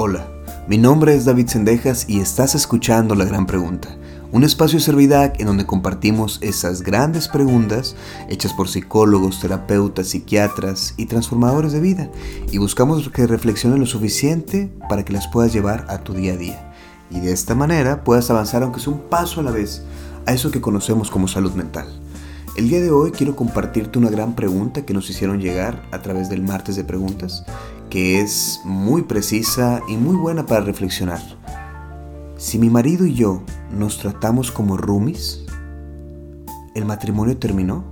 Hola, mi nombre es David Sendejas y estás escuchando La Gran Pregunta, un espacio de Servidac en donde compartimos esas grandes preguntas hechas por psicólogos, terapeutas, psiquiatras y transformadores de vida y buscamos que reflexionen lo suficiente para que las puedas llevar a tu día a día y de esta manera puedas avanzar aunque sea un paso a la vez a eso que conocemos como salud mental. El día de hoy quiero compartirte una gran pregunta que nos hicieron llegar a través del martes de preguntas, que es muy precisa y muy buena para reflexionar. Si mi marido y yo nos tratamos como roomies, ¿el matrimonio terminó?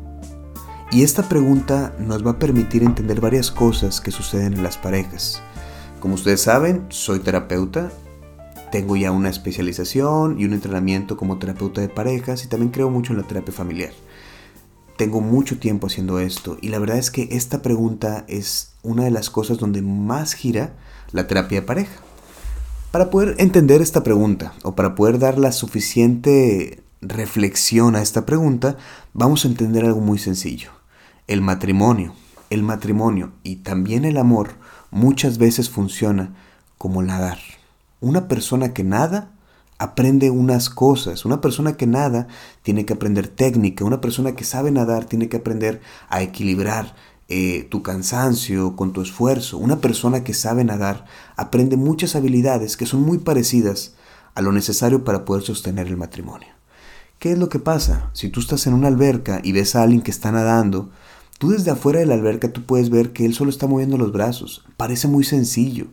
Y esta pregunta nos va a permitir entender varias cosas que suceden en las parejas. Como ustedes saben, soy terapeuta, tengo ya una especialización y un entrenamiento como terapeuta de parejas y también creo mucho en la terapia familiar. Tengo mucho tiempo haciendo esto y la verdad es que esta pregunta es una de las cosas donde más gira la terapia de pareja. Para poder entender esta pregunta o para poder dar la suficiente reflexión a esta pregunta, vamos a entender algo muy sencillo. El matrimonio, el matrimonio y también el amor muchas veces funciona como nadar. Una persona que nada aprende unas cosas. Una persona que nada tiene que aprender técnica. Una persona que sabe nadar tiene que aprender a equilibrar eh, tu cansancio con tu esfuerzo. Una persona que sabe nadar aprende muchas habilidades que son muy parecidas a lo necesario para poder sostener el matrimonio. ¿Qué es lo que pasa? Si tú estás en una alberca y ves a alguien que está nadando, tú desde afuera de la alberca tú puedes ver que él solo está moviendo los brazos. Parece muy sencillo.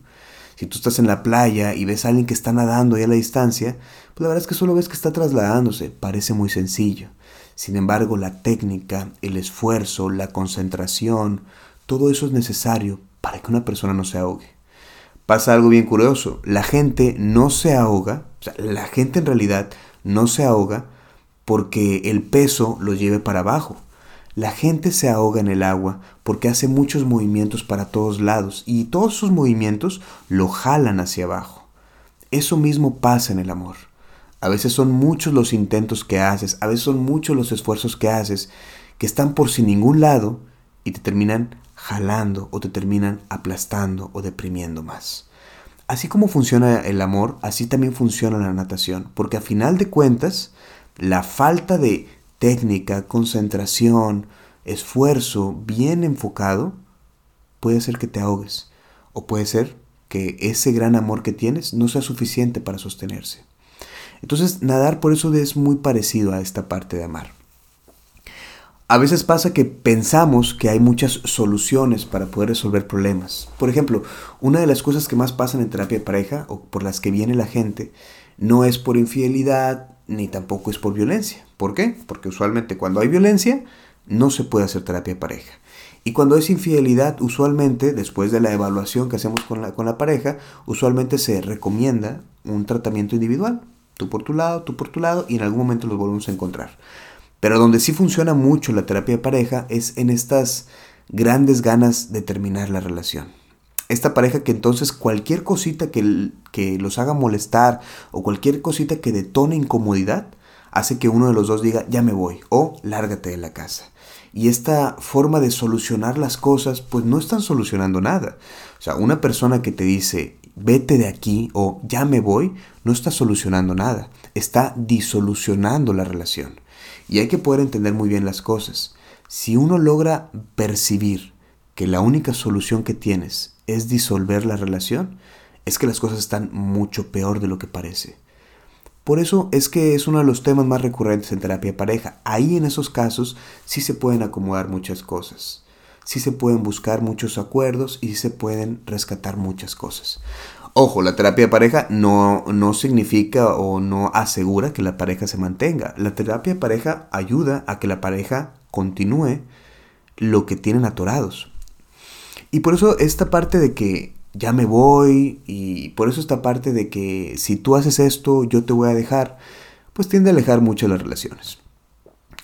Si tú estás en la playa y ves a alguien que está nadando ahí a la distancia, pues la verdad es que solo ves que está trasladándose, parece muy sencillo. Sin embargo, la técnica, el esfuerzo, la concentración, todo eso es necesario para que una persona no se ahogue. Pasa algo bien curioso, la gente no se ahoga, o sea, la gente en realidad no se ahoga porque el peso lo lleve para abajo. La gente se ahoga en el agua porque hace muchos movimientos para todos lados y todos sus movimientos lo jalan hacia abajo. Eso mismo pasa en el amor. A veces son muchos los intentos que haces, a veces son muchos los esfuerzos que haces que están por sin ningún lado y te terminan jalando o te terminan aplastando o deprimiendo más. Así como funciona el amor, así también funciona la natación, porque a final de cuentas, la falta de técnica, concentración, esfuerzo bien enfocado, puede ser que te ahogues o puede ser que ese gran amor que tienes no sea suficiente para sostenerse. Entonces, nadar por eso es muy parecido a esta parte de amar. A veces pasa que pensamos que hay muchas soluciones para poder resolver problemas. Por ejemplo, una de las cosas que más pasan en terapia de pareja o por las que viene la gente no es por infidelidad ni tampoco es por violencia. ¿Por qué? Porque usualmente cuando hay violencia no se puede hacer terapia pareja. Y cuando es infidelidad, usualmente, después de la evaluación que hacemos con la, con la pareja, usualmente se recomienda un tratamiento individual. Tú por tu lado, tú por tu lado, y en algún momento los volvemos a encontrar. Pero donde sí funciona mucho la terapia de pareja es en estas grandes ganas de terminar la relación esta pareja que entonces cualquier cosita que, que los haga molestar o cualquier cosita que detone incomodidad hace que uno de los dos diga ya me voy o lárgate de la casa. Y esta forma de solucionar las cosas pues no están solucionando nada. O sea, una persona que te dice vete de aquí o ya me voy no está solucionando nada. Está disolucionando la relación. Y hay que poder entender muy bien las cosas. Si uno logra percibir que la única solución que tienes es disolver la relación, es que las cosas están mucho peor de lo que parece. Por eso es que es uno de los temas más recurrentes en terapia de pareja. Ahí en esos casos sí se pueden acomodar muchas cosas. Sí se pueden buscar muchos acuerdos y se pueden rescatar muchas cosas. Ojo, la terapia de pareja no, no significa o no asegura que la pareja se mantenga. La terapia de pareja ayuda a que la pareja continúe lo que tienen atorados. Y por eso esta parte de que ya me voy y por eso esta parte de que si tú haces esto yo te voy a dejar, pues tiende a alejar mucho las relaciones.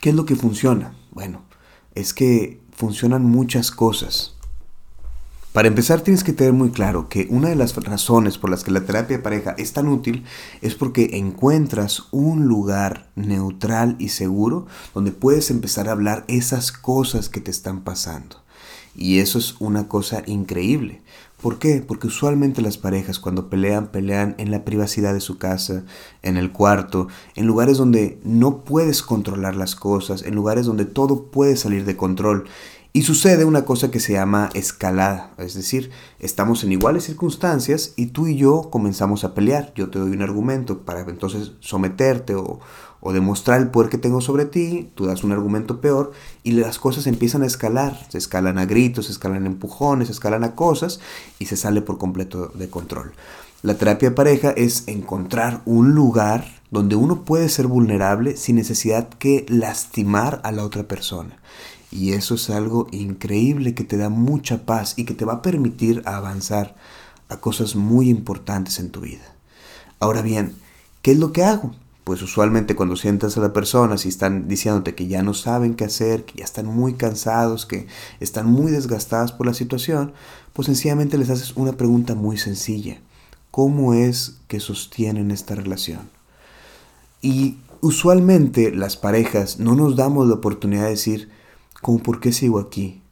¿Qué es lo que funciona? Bueno, es que funcionan muchas cosas. Para empezar tienes que tener muy claro que una de las razones por las que la terapia de pareja es tan útil es porque encuentras un lugar neutral y seguro donde puedes empezar a hablar esas cosas que te están pasando. Y eso es una cosa increíble, ¿Por qué? Porque usualmente las parejas cuando pelean, pelean en la privacidad de su casa, en el cuarto, en lugares donde no puedes controlar las cosas, en lugares donde todo puede salir de control. Y sucede una cosa que se llama escalada, es decir, estamos en iguales circunstancias y tú y yo comenzamos a pelear. Yo te doy un argumento para entonces someterte o, o demostrar el poder que tengo sobre ti, tú das un argumento peor y las cosas empiezan a escalar, se escalan a gritos, se escalan a empujones, se escalan a cosas y se sale por completo de control. La terapia de pareja es encontrar un lugar donde uno puede ser vulnerable sin necesidad que lastimar a la otra persona. Y eso es algo increíble que te da mucha paz y que te va a permitir avanzar a cosas muy importantes en tu vida. Ahora bien, ¿qué es lo que hago? Pues usualmente cuando sientas a la persona, si están diciéndote que ya no saben qué hacer, que ya están muy cansados, que están muy desgastadas por la situación, pues sencillamente les haces una pregunta muy sencilla. ¿Cómo es que sostienen esta relación? Y usualmente las parejas no nos damos la oportunidad de decir, ¿cómo por qué sigo aquí?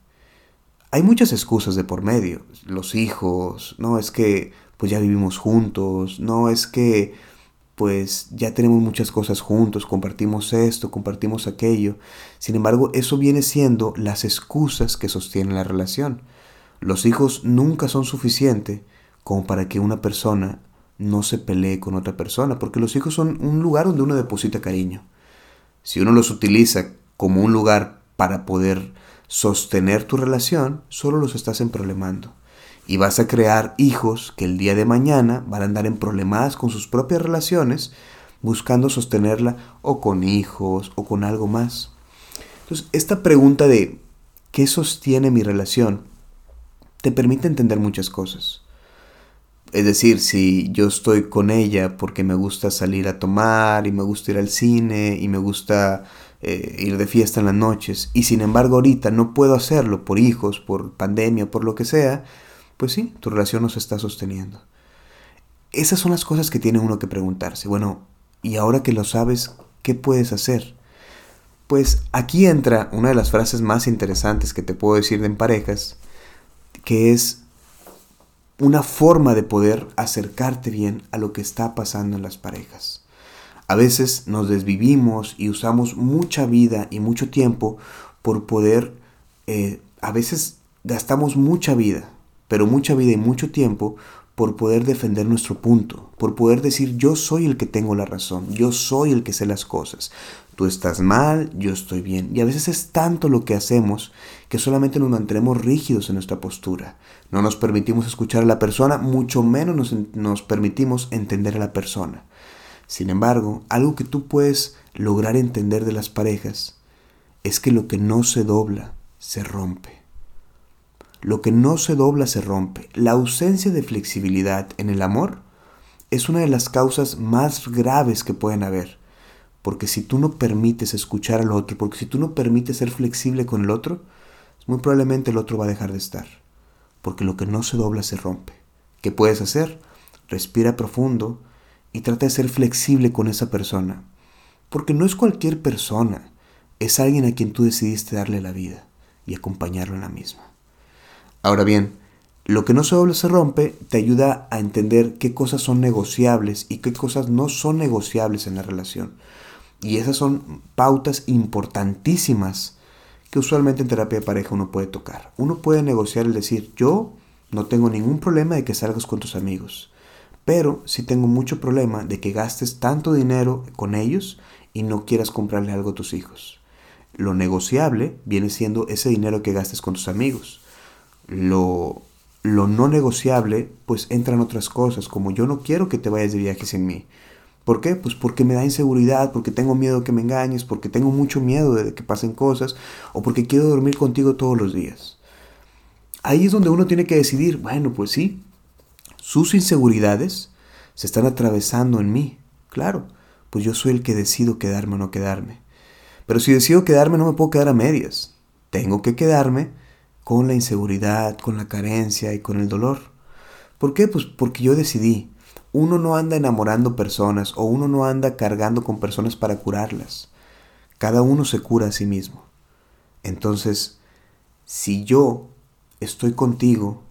Hay muchas excusas de por medio. Los hijos, no es que pues ya vivimos juntos, no es que pues ya tenemos muchas cosas juntos, compartimos esto, compartimos aquello. Sin embargo, eso viene siendo las excusas que sostienen la relación. Los hijos nunca son suficientes como para que una persona no se pelee con otra persona, porque los hijos son un lugar donde uno deposita cariño. Si uno los utiliza como un lugar para poder sostener tu relación, solo los estás emproblemando y vas a crear hijos que el día de mañana van a andar en problemas con sus propias relaciones, buscando sostenerla o con hijos o con algo más. Entonces, esta pregunta de ¿qué sostiene mi relación? te permite entender muchas cosas. Es decir, si yo estoy con ella porque me gusta salir a tomar y me gusta ir al cine y me gusta eh, ir de fiesta en las noches y sin embargo ahorita no puedo hacerlo por hijos, por pandemia, por lo que sea, pues sí, tu relación no se está sosteniendo. Esas son las cosas que tiene uno que preguntarse. Bueno, y ahora que lo sabes, ¿qué puedes hacer? Pues aquí entra una de las frases más interesantes que te puedo decir en parejas, que es una forma de poder acercarte bien a lo que está pasando en las parejas. A veces nos desvivimos y usamos mucha vida y mucho tiempo por poder, eh, a veces gastamos mucha vida pero mucha vida y mucho tiempo por poder defender nuestro punto, por poder decir yo soy el que tengo la razón, yo soy el que sé las cosas, tú estás mal, yo estoy bien. Y a veces es tanto lo que hacemos que solamente nos mantenemos rígidos en nuestra postura. No nos permitimos escuchar a la persona, mucho menos nos, nos permitimos entender a la persona. Sin embargo, algo que tú puedes lograr entender de las parejas es que lo que no se dobla, se rompe. Lo que no se dobla se rompe. La ausencia de flexibilidad en el amor es una de las causas más graves que pueden haber. Porque si tú no permites escuchar al otro, porque si tú no permites ser flexible con el otro, muy probablemente el otro va a dejar de estar. Porque lo que no se dobla se rompe. ¿Qué puedes hacer? Respira profundo y trata de ser flexible con esa persona. Porque no es cualquier persona, es alguien a quien tú decidiste darle la vida y acompañarlo en la misma. Ahora bien, lo que no se doble se rompe te ayuda a entender qué cosas son negociables y qué cosas no son negociables en la relación. Y esas son pautas importantísimas que usualmente en terapia de pareja uno puede tocar. Uno puede negociar el decir, yo no tengo ningún problema de que salgas con tus amigos, pero sí tengo mucho problema de que gastes tanto dinero con ellos y no quieras comprarle algo a tus hijos. Lo negociable viene siendo ese dinero que gastes con tus amigos lo, lo no negociable, pues entran otras cosas, como yo no quiero que te vayas de viaje sin mí. ¿Por qué? Pues porque me da inseguridad, porque tengo miedo que me engañes, porque tengo mucho miedo de que pasen cosas, o porque quiero dormir contigo todos los días. Ahí es donde uno tiene que decidir, bueno, pues sí, sus inseguridades se están atravesando en mí. Claro, pues yo soy el que decido quedarme o no quedarme. Pero si decido quedarme no me puedo quedar a medias. Tengo que quedarme con la inseguridad, con la carencia y con el dolor. ¿Por qué? Pues porque yo decidí. Uno no anda enamorando personas o uno no anda cargando con personas para curarlas. Cada uno se cura a sí mismo. Entonces, si yo estoy contigo,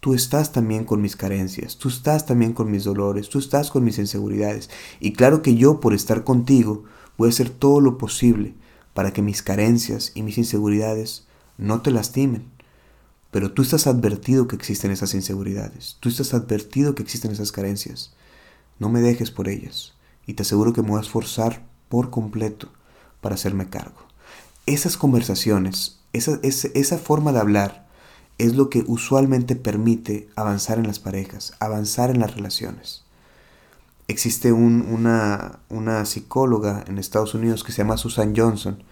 tú estás también con mis carencias, tú estás también con mis dolores, tú estás con mis inseguridades. Y claro que yo por estar contigo voy a hacer todo lo posible para que mis carencias y mis inseguridades no te lastimen. Pero tú estás advertido que existen esas inseguridades, tú estás advertido que existen esas carencias. No me dejes por ellas y te aseguro que me voy a esforzar por completo para hacerme cargo. Esas conversaciones, esa, esa forma de hablar, es lo que usualmente permite avanzar en las parejas, avanzar en las relaciones. Existe una, una, psicóloga en Estados Unidos que se llama Susan Johnson,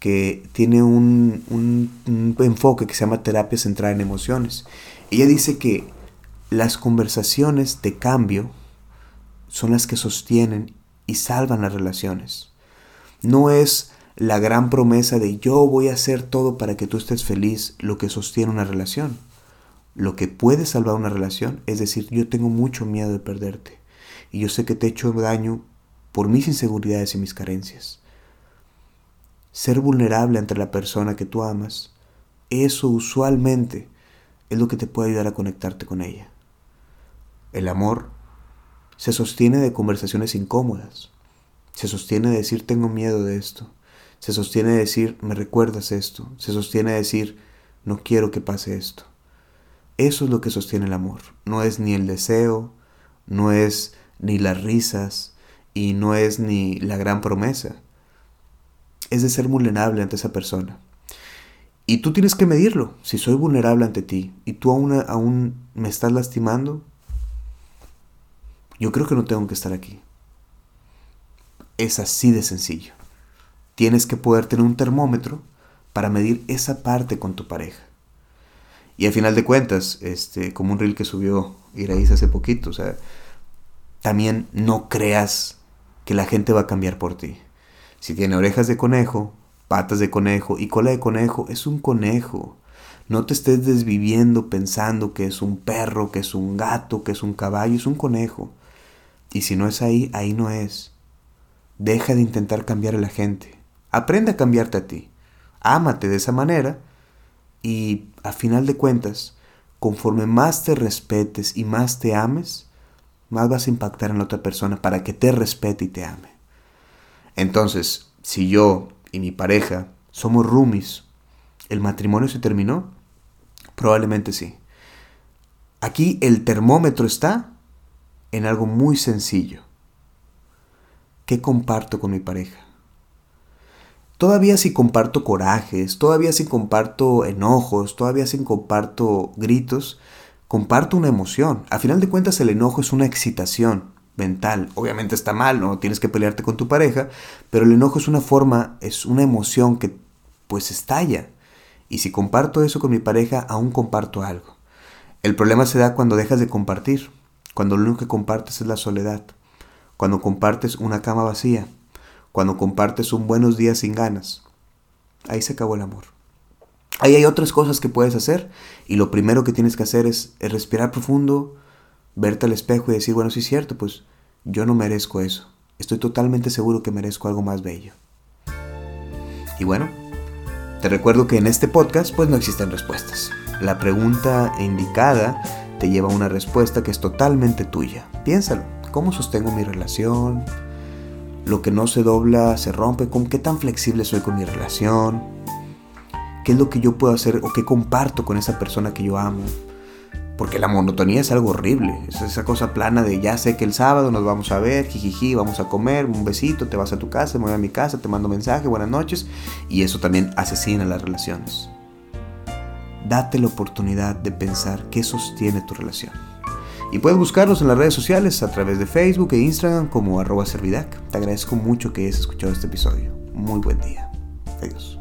que tiene un, un, enfoque que se llama terapia centrada en emociones. Ella dice que las conversaciones de cambio son las que sostienen y salvan las relaciones. No es la gran promesa de yo voy a hacer todo para que tú estés feliz lo que sostiene una relación. Lo que puede salvar una relación es decir, yo tengo mucho miedo de perderte y yo sé que te he hecho daño por mis inseguridades y mis carencias. Ser vulnerable ante la persona que tú amas, eso usualmente es lo que te puede ayudar a conectarte con ella. El amor se sostiene de conversaciones incómodas, se sostiene de decir tengo miedo de esto, se sostiene decir, me recuerdas esto. Se sostiene decir, no quiero que pase esto. Eso es lo que sostiene el amor. No es ni el deseo, no es ni las risas y no es ni la gran promesa. Es de ser vulnerable ante esa persona. Y tú tienes que medirlo. Si soy vulnerable ante ti y tú aún, aún me estás lastimando, yo creo que no tengo que estar aquí. Es así de sencillo tienes que poder tener un termómetro para medir esa parte con tu pareja. Y al final de cuentas, este, como un reel que subió Iraíz hace poquito, o sea, también no creas que la gente va a cambiar por ti. Si tiene orejas de conejo, patas de conejo y cola de conejo, es un conejo. No te estés desviviendo pensando que es un perro, que es un gato, que es un caballo, es un conejo. Y si no es ahí, ahí no es. Deja de intentar cambiar a la gente. Aprende a cambiarte a ti. Ámate de esa manera y a final de cuentas, conforme más te respetes y más te ames, más vas a impactar en la otra persona para que te respete y te ame. Entonces, si yo y mi pareja somos roomies, ¿el matrimonio se terminó? Probablemente sí. Aquí el termómetro está en algo muy sencillo. ¿Qué comparto con mi pareja? Todavía si comparto corajes, todavía si comparto enojos, todavía si comparto gritos, comparto una emoción. A final de cuentas el enojo es una excitación mental. Obviamente está mal, no tienes que pelearte con tu pareja, pero el enojo es una forma, es una emoción que pues estalla. Y si comparto eso con mi pareja, aún comparto algo. El problema se da cuando dejas de compartir, cuando lo único que compartes es la soledad, cuando compartes una cama vacía, cuando compartes un buenos días sin ganas. Ahí se acabó el amor. Ahí hay otras cosas que puedes hacer y lo primero que tienes que hacer es, respirar profundo, verte al espejo y decir, bueno, sí es cierto, pues yo no merezco eso. Estoy totalmente seguro que merezco algo más bello. Y bueno, te recuerdo que en este podcast pues no existen respuestas. La pregunta indicada te lleva a una respuesta que es totalmente tuya. Piénsalo, ¿cómo sostengo mi relación? lo que no se dobla se rompe, con qué tan flexible soy con mi relación, qué es lo que yo puedo hacer o qué comparto con esa persona que yo amo. Porque la monotonía es algo horrible, es esa cosa plana de ya sé que el sábado nos vamos a ver, jijiji, vamos a comer, un besito, te vas a tu casa, me voy a mi casa, te mando mensaje, buenas noches, y eso también asesina las relaciones. Date la oportunidad de pensar qué sostiene tu relación. Y puedes buscarlos en las redes sociales a través de Facebook e Instagram como arroba servidac. Te agradezco mucho que hayas escuchado este episodio. Muy buen día. Adiós.